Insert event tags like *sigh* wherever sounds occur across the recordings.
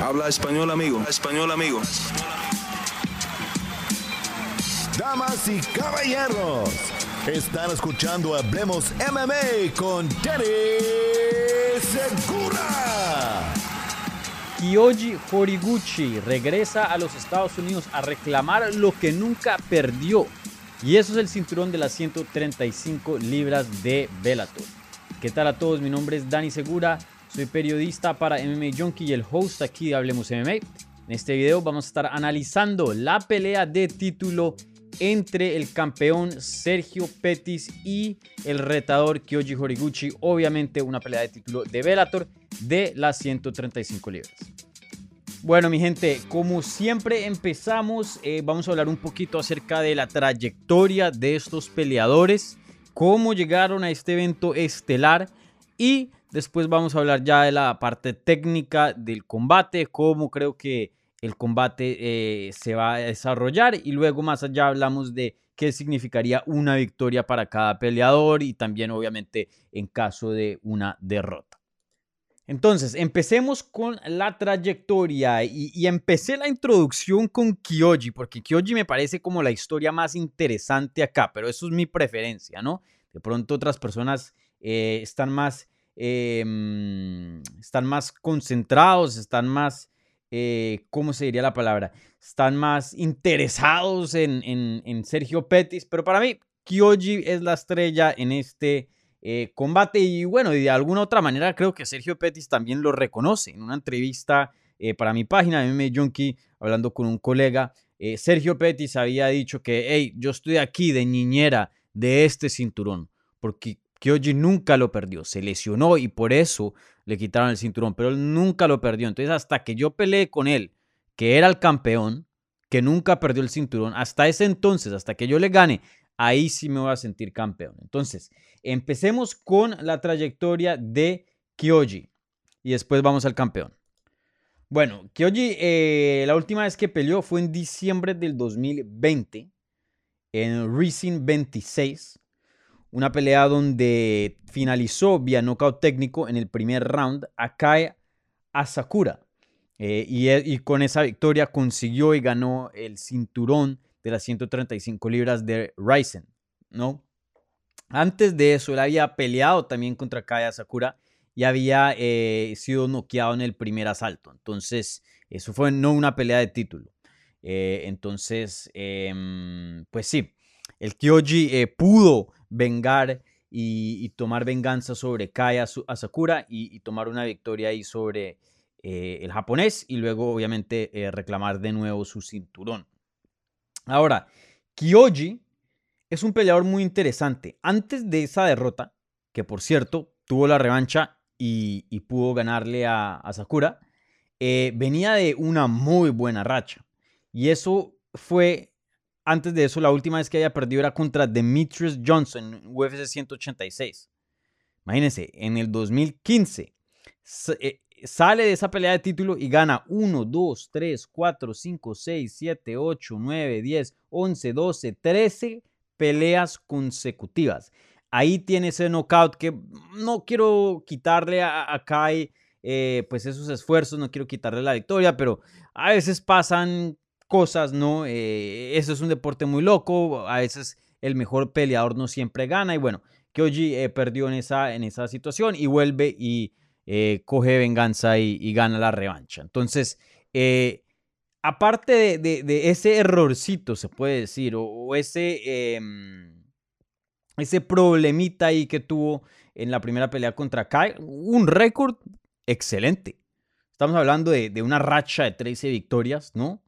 Habla español, amigo. Español, amigo. Damas y caballeros, están escuchando Hablemos MMA con Danny Segura. Kyoji Horiguchi regresa a los Estados Unidos a reclamar lo que nunca perdió. Y eso es el cinturón de las 135 libras de Bellator. ¿Qué tal a todos? Mi nombre es Dani Segura soy periodista para MMA Junkie y el host aquí de Hablemos MMA. En este video vamos a estar analizando la pelea de título entre el campeón Sergio Pettis y el retador Kyoji Horiguchi. Obviamente una pelea de título de Bellator de las 135 libras. Bueno, mi gente, como siempre empezamos, eh, vamos a hablar un poquito acerca de la trayectoria de estos peleadores, cómo llegaron a este evento estelar y Después vamos a hablar ya de la parte técnica del combate, cómo creo que el combate eh, se va a desarrollar y luego más allá hablamos de qué significaría una victoria para cada peleador y también obviamente en caso de una derrota. Entonces, empecemos con la trayectoria y, empecé la introducción con Kyoji, porque Kyoji me parece como la historia más interesante acá, pero eso es mi preferencia, ¿no? De pronto otras personas eh, están más Em, están más concentrados, están más, eh, ¿cómo se diría la palabra? Están más interesados en, en, Sergio Pettis, pero para mí Kyoji es la estrella en este eh, combate y bueno, de alguna otra manera creo que Sergio Pettis también lo reconoce. En una entrevista eh, para mi página MMA Junkie, hablando con un colega, Sergio Pettis había dicho que, hey, yo estoy aquí de niñera de este cinturón, porque Kyoji nunca lo perdió, se lesionó y por eso le quitaron el cinturón, pero él nunca lo perdió. Entonces, hasta que yo peleé con él, que era el campeón, que nunca perdió el cinturón, hasta ese entonces, hasta que yo le gane, ahí sí me voy a sentir campeón. Entonces, empecemos con la trayectoria de Kyoji y después vamos al campeón. Bueno, Kyoji, eh, la última vez que peleó fue en diciembre del 2020 en Racing 26 una pelea donde finalizó vía knockout técnico en el primer round a Kai Asakura. Eh, e, y, con esa victoria consiguió y ganó el cinturón de las 135 libras de Ryzen, ¿no? Antes de eso, él había peleado también contra Kai Asakura y había eh, sido noqueado en el primer asalto. Entonces, eso fue no una pelea de título. Eh, entonces, em, pues sí, el Kyoji pudo vengar y, tomar venganza sobre Kai Asakura y, y tomar una victoria ahí sobre eh, el japonés y luego obviamente eh, reclamar de nuevo su cinturón. Ahora, Kyoji es un peleador muy interesante. Antes de esa derrota, que por cierto tuvo la revancha y, pudo ganarle a, a Sakura, eh, venía de una muy buena racha. Y eso fue antes de eso, la última vez que había perdido era contra Demetrius Johnson UFC 186. Imagínense, en el 2015 eh, sale de esa pelea de título y gana 1, 2, 3, 4, 5, 6, 7, 8, 9, 10, 11, 12, 13 peleas consecutivas. Ahí tiene ese knockout que no quiero quitarle a, Kai eh, pues esos esfuerzos, no quiero quitarle la victoria, pero a veces pasan cosas, ¿no? Eh, eso es un deporte muy loco, a veces el mejor peleador no siempre gana y bueno, Kyoji eh, perdió en esa, en esa situación y vuelve y eh, coge venganza y, gana la revancha. Entonces, aparte de, ese errorcito, se puede decir, o, ese, em, ese problemita ahí que tuvo en la primera pelea contra Kai, un récord excelente. Estamos hablando de, de, una racha de 13 victorias, ¿no?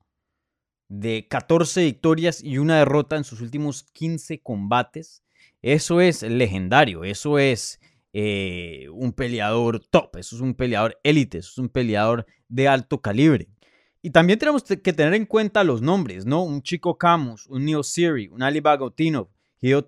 De 14 victorias y una derrota en sus últimos 15 combates. Eso es legendario, eso es eh, un peleador top, eso es un peleador élite, eso es un peleador de alto calibre. Y también tenemos que tener en cuenta los nombres, ¿no? Un Chico Camus, un Neil Siri, un Ali Bagotinov, Hideo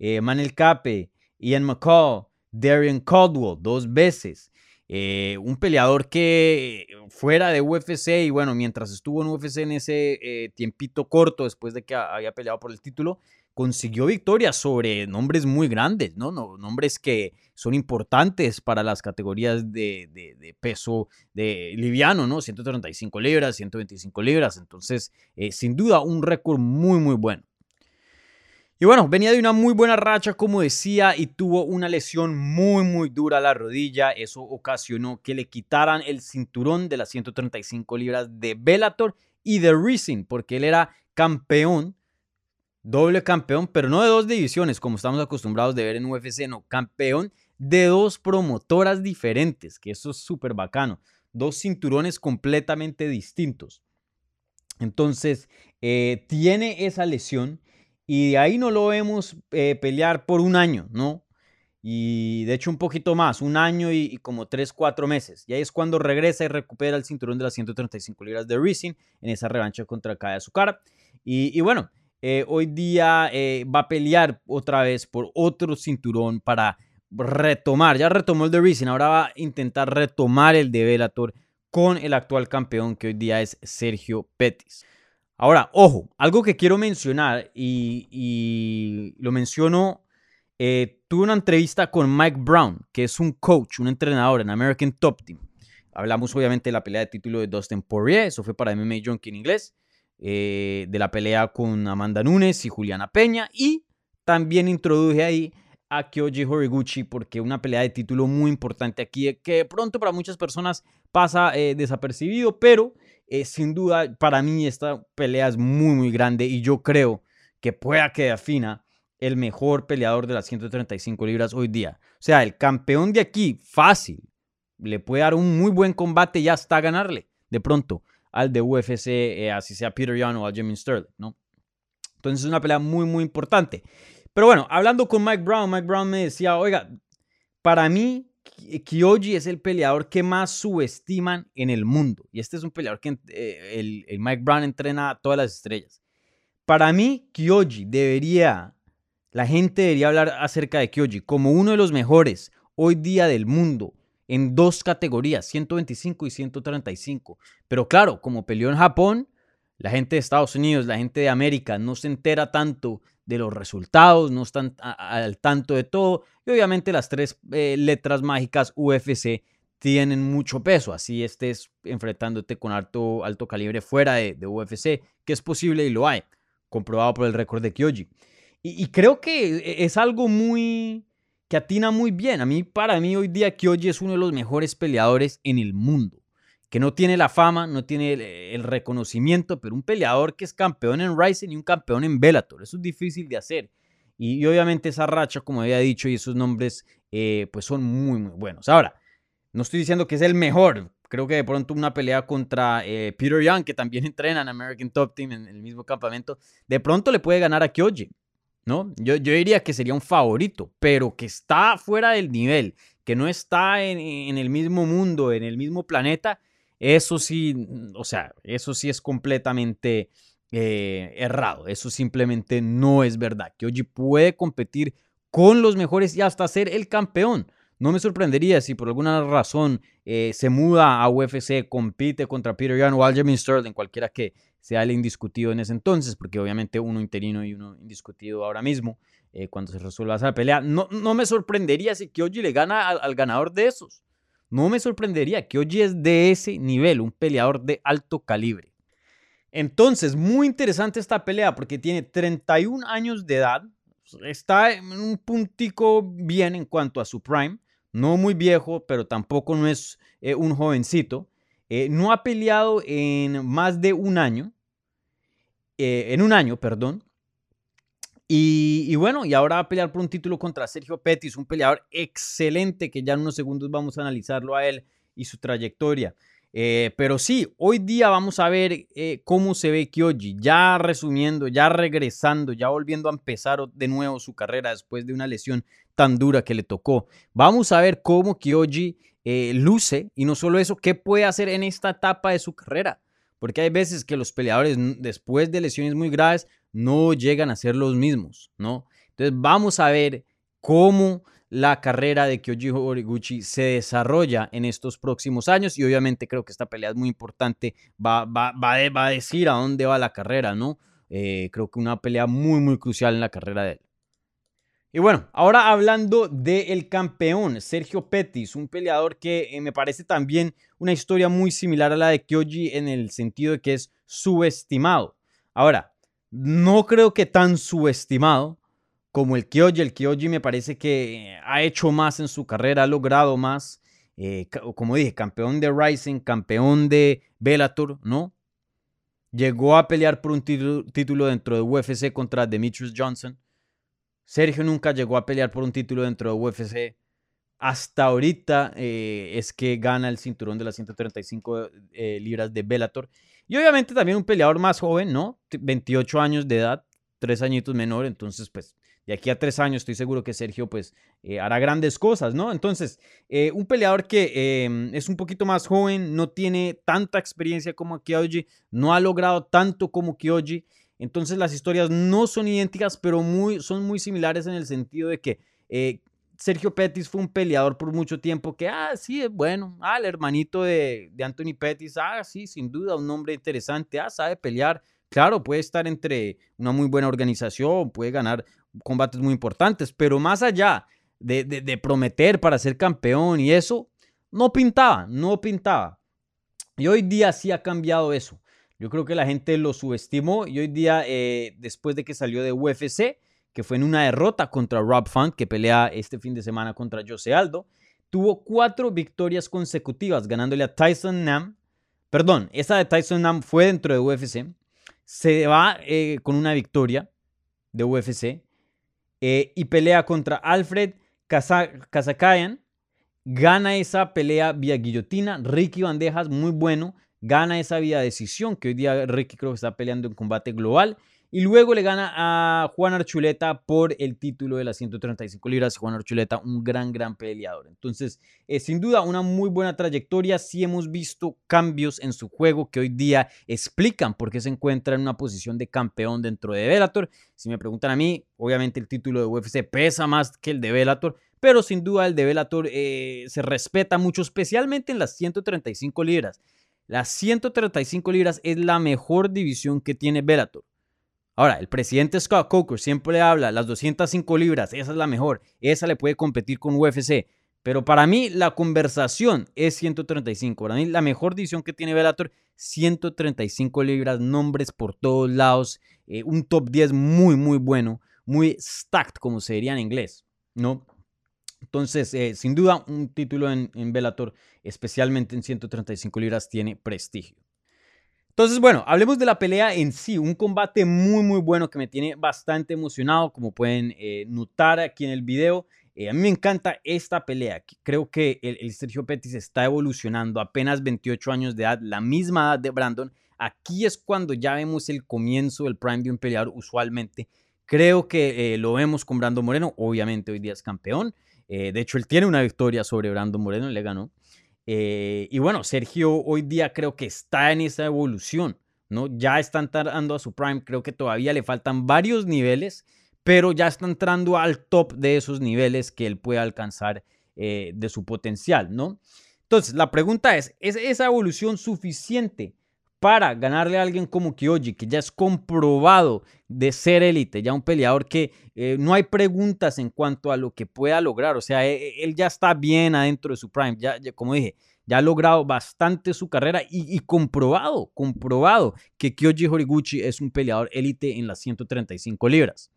eh, Manel Cape, Ian McCall, Darian Caldwell, dos veces. Eh, un peleador que fuera de UFC y bueno, mientras estuvo en UFC en ese eh, tiempito corto después de que había peleado por el título, consiguió victorias sobre nombres muy grandes, ¿no? nombres que son importantes para las categorías de, peso de liviano, ¿no? 135 libras, 125 libras. Entonces, eh, sin duda, un récord muy, muy bueno. Y bueno, venía de una muy buena racha, como decía, y tuvo una lesión muy, muy dura a la rodilla. Eso ocasionó que le quitaran el cinturón de las 135 libras de Bellator y de Rising, porque él era campeón, doble campeón, pero no de dos divisiones, como estamos acostumbrados de ver en UFC, no, campeón de dos promotoras diferentes, que eso es súper bacano. Dos cinturones completamente distintos. Entonces, eh, tiene esa lesión y de ahí no lo vemos eh, pelear por un año, ¿no? Y de hecho un poquito más, un año y, como tres, cuatro meses. Y ahí es cuando regresa y recupera el cinturón de las 135 libras de Rising en esa revancha contra Kaya Azúcar. Y, y bueno, eh, hoy día eh, va a pelear otra vez por otro cinturón para retomar. Ya retomó el de Rising, ahora va a intentar retomar el de Bellator con el actual campeón que hoy día es Sergio Pettis. Ahora, ojo, algo que quiero mencionar y, lo menciono, eh, tuve una entrevista con Mike Brown, que es un coach, un entrenador en American Top Team. Hablamos obviamente de la pelea de título de Dustin Poirier, eso fue para MMA Junkie en inglés, eh, de la pelea con Amanda Nunes y Juliana Peña, y también introduje ahí a Kyoji Horiguchi porque una pelea de título muy importante aquí que de pronto para muchas personas pasa eh, desapercibido, pero eh, sin duda, para mí esta pelea es muy, muy grande y yo creo que pueda que afina el mejor peleador de las 135 libras hoy día. O sea, el campeón de aquí, fácil, le puede dar un muy buen combate y hasta ganarle de pronto al de UFC, eh, así sea Peter Young o a Jimmy Sterling, ¿no? Entonces es una pelea muy, muy importante. Pero bueno, hablando con Mike Brown, Mike Brown me decía, oiga, para mí Kyoji es el peleador que más subestiman en el mundo. Y este es un peleador que eh, el, Mike Brown entrena a todas las estrellas. Para mí, Kyoji debería, la gente debería hablar acerca de Kyoji como uno de los mejores hoy día del mundo en dos categorías, 125 y 135. Pero claro, como peleó en Japón, la gente de Estados Unidos, la gente de América no se entera tanto de los resultados, no están al tanto de todo. Y obviamente las tres eh, letras mágicas UFC tienen mucho peso, así estés enfrentándote con alto, alto calibre fuera de, UFC, que es posible y lo hay, comprobado por el récord de Kyoji. Y, y, creo que es algo muy que atina muy bien. A mí, para mí, hoy día Kyoji es uno de los mejores peleadores en el mundo que no tiene la fama, no tiene el, reconocimiento, pero un peleador que es campeón en Rising y un campeón en Bellator. Eso es difícil de hacer. Y, obviamente esa racha, como había dicho, y esos nombres, eh, pues son muy, muy buenos. Ahora, no estoy diciendo que es el mejor. Creo que de pronto una pelea contra eh, Peter Young, que también *laughs* entrena en American Top Team en el mismo campamento, de pronto le puede ganar a Kyoji. ¿no? Yo, yo diría que sería un favorito, pero que está fuera del nivel, que no está en, en el mismo mundo, en el mismo planeta, eso sí, o sea, eso sí es completamente eh, errado. Eso simplemente no es verdad. Que Oji puede competir con los mejores y hasta ser el campeón. No me sorprendería si por alguna razón eh, se muda a UFC, compite contra Peter Yan o Aljamain Sterling, cualquiera que sea el indiscutido en ese entonces, porque obviamente uno interino y uno indiscutido ahora mismo, eh, cuando se resuelva esa pelea. No, no me sorprendería si Kyoji le gana al ganador de esos. No me sorprendería que Oji es de ese nivel, un peleador de alto calibre. Entonces, muy interesante esta pelea porque tiene 31 años de edad, está en un puntico bien en cuanto a su prime, no muy viejo, pero tampoco no es eh, un jovencito. Eh, no ha peleado en más de un año, eh, en un año, perdón, y, bueno, y ahora va a pelear por un título contra Sergio Pettis, un peleador excelente que ya en unos segundos vamos a analizarlo a él y su trayectoria. Eh, pero sí, hoy día vamos a ver eh, cómo se ve Kyoji, ya resumiendo, ya regresando, ya volviendo a empezar de nuevo su carrera después de una lesión tan dura que le tocó. Vamos a ver cómo Kyoji eh, luce y no solo eso, qué puede hacer en esta etapa de su carrera. Porque hay veces que los peleadores después de lesiones muy graves no llegan a ser los mismos, ¿no? Entonces vamos a ver cómo la carrera de Kyoji Horiguchi se desarrolla en estos próximos años y obviamente creo que esta pelea es muy importante, va, va, va, a decir a dónde va la carrera, ¿no? eh, creo que una pelea muy, muy crucial en la carrera de él. Y bueno, ahora hablando del campeón, Sergio Pettis, un peleador que eh, me parece también una historia muy similar a la de Kyoji en el sentido de que es subestimado. Ahora, no creo que tan subestimado como el Kyoji. El Kyoji me parece que ha hecho más en su carrera, ha logrado más. Eh, como dije, campeón de Rising, campeón de Bellator, ¿no? Llegó a pelear por un título dentro de UFC contra Demetrius Johnson. Sergio nunca llegó a pelear por un título dentro de UFC. Hasta ahorita eh, es que gana el cinturón de las 135 eh, libras de Bellator. Y obviamente también un peleador más joven, ¿no? 28 años de edad, tres añitos menor. Entonces, pues de aquí a tres años estoy seguro que Sergio pues eh, hará grandes cosas, ¿no? Entonces, eh, un peleador que em, es un poquito más joven, no tiene tanta experiencia como Kyoji, no ha logrado tanto como Kyoji, entonces las historias no son idénticas, pero muy, son muy similares en el sentido de que eh, Sergio Pettis fue un peleador por mucho tiempo que, ah, sí, es bueno, ah, el hermanito de, de Anthony Pettis, ah, sí, sin duda, un hombre interesante, ah, sabe pelear, Claro, puede estar entre una muy buena organización, puede ganar combates muy importantes, pero más allá de, prometer para ser campeón y eso, no pintaba, no pintaba. Y hoy día sí ha cambiado eso. Yo creo que la gente lo subestimó y hoy día, eh, después de que salió de UFC, que fue en una derrota contra Rob Font, que pelea este fin de semana contra Jose Aldo, tuvo cuatro victorias consecutivas, ganándole a Tyson Nam. Perdón, esa de Tyson Nam fue dentro de UFC. Se va eh, con una victoria de UFC. Eh, y pelea contra Alfred Kazakayan. Gana esa pelea vía guillotina. Ricky Bandejas, muy bueno. Gana esa vía decisión, que hoy día Ricky creo que está peleando en combate global. Y luego le gana a Juan Archuleta por el título de las 135 libras. Juan Archuleta, un gran, gran peleador. Entonces, eh, sin duda, una muy buena trayectoria. Sí hemos visto cambios en su juego que hoy día explican por qué se encuentra en una posición de campeón dentro de Bellator. Si me preguntan a mí, obviamente el título de UFC pesa más que el de Bellator. Pero sin duda el de Bellator eh, se respeta mucho, especialmente en las 135 libras. Las 135 libras es la mejor división que tiene Bellator. Ahora, el presidente Scott Coker siempre habla, las 205 libras, esa es la mejor, esa le puede competir con UFC. Pero para mí la conversación es 135. Para mí la mejor división que tiene Bellator, 135 libras, nombres por todos lados, eh, un top 10 muy, muy bueno, muy stacked, como se diría en inglés, ¿no? Entonces, eh, sin duda, un título en, Bellator, especialmente en 135 libras, tiene prestigio. Entonces, bueno, hablemos de la pelea en sí. Un combate muy, muy bueno que me tiene bastante emocionado, como pueden eh, notar aquí en el video. Eh, a mí me encanta esta pelea. Creo que el, Sergio Pettis está evolucionando. Apenas 28 años de edad, la misma edad de Brandon. Aquí es cuando ya vemos el comienzo del prime de un peleador usualmente. Creo que eh, lo vemos con Brandon Moreno. Obviamente hoy día es campeón. de hecho, él tiene una victoria sobre Brandon Moreno, le ganó. Eh, y bueno, Sergio hoy día creo que está en esa evolución, ¿no? Ya está entrando a su prime, creo que todavía le faltan varios niveles, pero ya está entrando al top de esos niveles que él puede alcanzar eh, de su potencial, ¿no? Entonces, la pregunta es, ¿es esa evolución suficiente para ganarle a alguien como Kyoji, que ya es comprobado de ser élite, ya un peleador que eh, no hay preguntas en cuanto a lo que pueda lograr, o sea, e, e, él, ya está bien adentro de su prime, ya, como dije, ya ha logrado bastante su carrera y, comprobado, comprobado que Kyoji Horiguchi es un peleador élite en las 135 libras.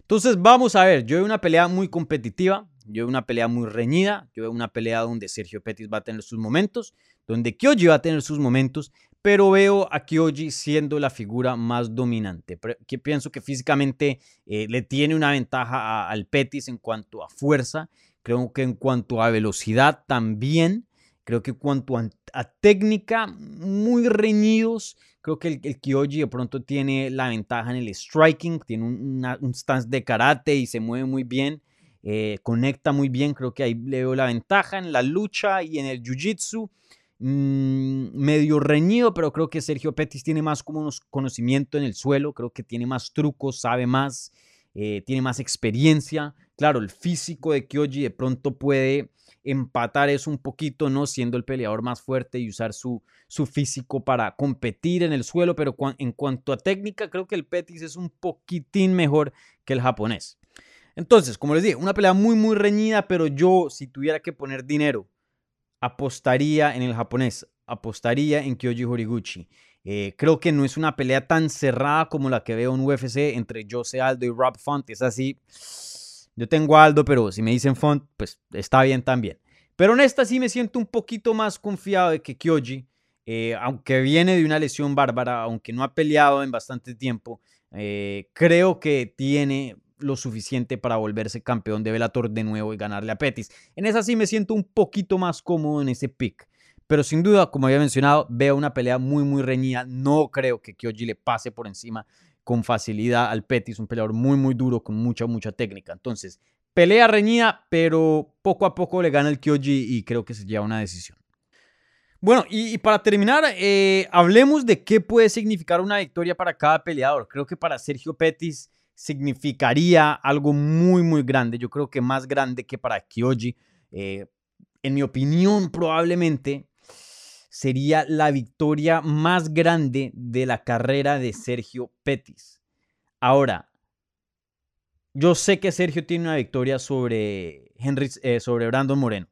Entonces vamos a ver, yo veo una pelea muy competitiva, yo veo una pelea muy reñida, yo veo una pelea donde Sergio Pettis va a tener sus momentos, donde Kyoji va a tener sus momentos pero veo a Kyoji siendo la figura más dominante. Que pienso que físicamente eh, le tiene una ventaja al Petis en cuanto a fuerza, creo que en cuanto a velocidad también, creo que en cuanto a, técnica, muy reñidos. Creo que el, el, Kyoji de pronto tiene la ventaja en el striking, tiene un, stance de karate y se mueve muy bien. Eh, conecta muy bien, creo que ahí le veo la ventaja en la lucha y en el jiu-jitsu. Mm, medio reñido, pero creo que Sergio Pettis tiene más como conocimiento en el suelo, creo que tiene más trucos, sabe más, eh, tiene más experiencia. Claro, el físico de Kyoji de pronto puede empatar eso un poquito, ¿no? Siendo el peleador más fuerte y usar su, su físico para competir en el suelo, pero en cuanto a técnica, creo que el Pettis es un poquitín mejor que el japonés. Entonces, como les dije, una pelea muy, muy reñida, pero yo, si tuviera que poner dinero, apostaría en el japonés, apostaría en Kyoji Horiguchi. Eh, creo que no es una pelea tan cerrada como la que veo en UFC entre Jose Aldo y Rob Font. Es así. Yo tengo Aldo, pero si me dicen Font, pues está bien también. Pero en esta sí me siento un poquito más confiado de que Kyoji, eh, aunque viene de una lesión bárbara, aunque no ha peleado en bastante tiempo, eh, creo que tiene lo suficiente para volverse campeón de Bellator de nuevo y ganarle a Pettis. En esa sí me siento un poquito más cómodo en ese pick. Pero sin duda, como había mencionado, veo una pelea muy, muy reñida. No creo que Kyoji le pase por encima con facilidad al Pettis, un peleador muy, muy duro, con mucha, mucha técnica. Entonces, pelea reñida, pero poco a poco le gana el Kyoji y creo que se lleva una decisión. Bueno, y, para terminar, eh, hablemos de qué puede significar una victoria para cada peleador. Creo que para Sergio Pettis significaría algo muy, muy grande. Yo creo que más grande que para Kyoji. Eh, en mi opinión, probablemente sería la victoria más grande de la carrera de Sergio Pettis. Ahora, yo sé que Sergio tiene una victoria sobre, Henry, eh, sobre Brandon Moreno.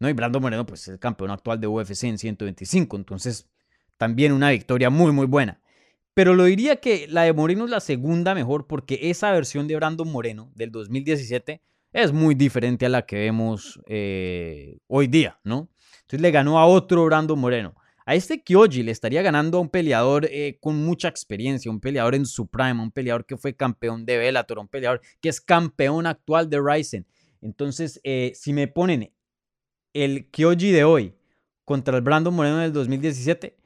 ¿no? Y Brandon Moreno pues, es el campeón actual de UFC en 125. Entonces, también una victoria muy, muy buena. Pero lo diría que la de Moreno es la segunda mejor porque esa versión de Brandon Moreno del 2017 es muy diferente a la que vemos eh, hoy día, ¿no? Entonces le ganó a otro Brandon Moreno. A este Kyoji le estaría ganando a un peleador eh, con mucha experiencia, un peleador en su prime, un peleador que fue campeón de Bellator, un peleador que es campeón actual de Ryzen. Entonces, eh, si me ponen el Kyoji de hoy contra el Brandon Moreno del 2017,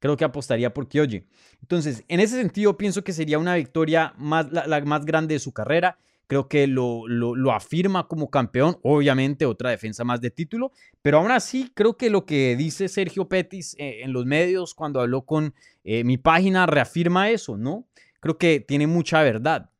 creo que apostaría por Kyoji. Entonces, en ese sentido, pienso que sería una victoria más, la, más grande de su carrera. Creo que lo, lo, afirma como campeón, obviamente otra defensa más de título, pero aún así creo que lo que dice Sergio Pettis eh, en los medios cuando habló con eh, mi página reafirma eso, ¿no? Creo que tiene mucha verdad.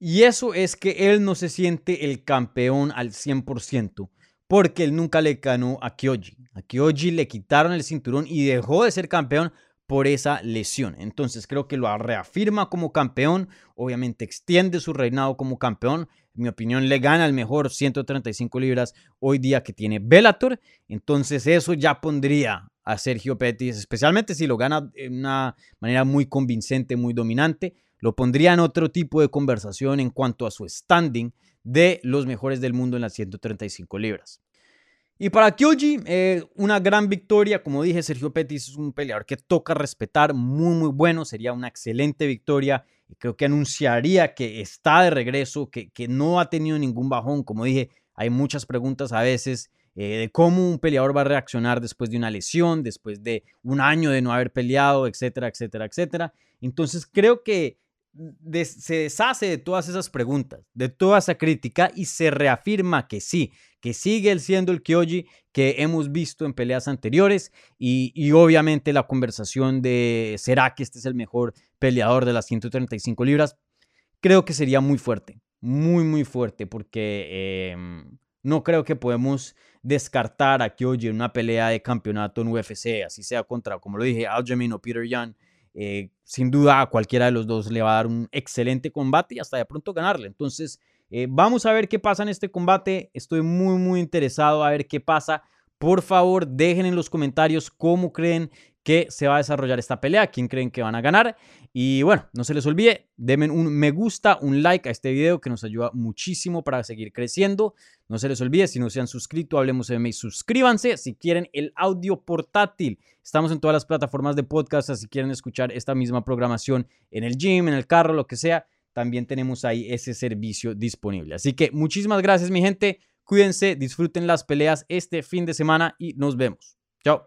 Y eso es que él no se siente el campeón al 100% porque él nunca le ganó a Kyoji. A Kyoji le quitaron el cinturón y dejó de ser campeón por esa lesión. Entonces creo que lo reafirma como campeón, obviamente extiende su reinado como campeón. En mi opinión le gana el mejor 135 libras hoy día que tiene Bellator. Entonces eso ya pondría a Sergio Pettis, especialmente si lo gana de una manera muy convincente, muy dominante, lo pondría en otro tipo de conversación en cuanto a su standing de los mejores del mundo en las 135 libras. Y para Kyoji, eh, una gran victoria. Como dije, Sergio Pettis es un peleador que toca respetar, muy, muy bueno. Sería una excelente victoria. Y creo que anunciaría que está de regreso, que, que no ha tenido ningún bajón. Como dije, hay muchas preguntas a veces eh, de cómo un peleador va a reaccionar después de una lesión, después de un año de no haber peleado, etcétera, etcétera, etcétera. Entonces creo que se deshace de todas esas preguntas, de toda esa crítica y se reafirma que sí, que sigue siendo el Kyoji que hemos visto en peleas anteriores y, obviamente la conversación de ¿será que este es el mejor peleador de las 135 libras? Creo que sería muy fuerte, muy muy fuerte porque em, no creo que podemos descartar a Kyoji en una pelea de campeonato en UFC, así sea contra, como lo dije, Aljamain o Peter Young eh, sin duda a cualquiera de los dos le va a dar un excelente combate y hasta de pronto ganarle. Entonces, eh, vamos a ver qué pasa en este combate. Estoy muy, muy interesado a ver qué pasa. Por favor, dejen en los comentarios cómo creen que se va a desarrollar esta pelea, quién creen que van a ganar. Y bueno, no se les olvide, denme un me gusta, un like a este video que nos ayuda muchísimo para seguir creciendo. No se les olvide, si no se han suscrito, hablemos de MMA, suscríbanse. Si quieren el audio portátil, estamos en todas las plataformas de podcast, si quieren escuchar esta misma programación en el gym, en el carro, lo que sea, también tenemos ahí ese servicio disponible. Así que muchísimas gracias, mi gente. Cuídense, disfruten las peleas este fin de semana y nos vemos. Chao.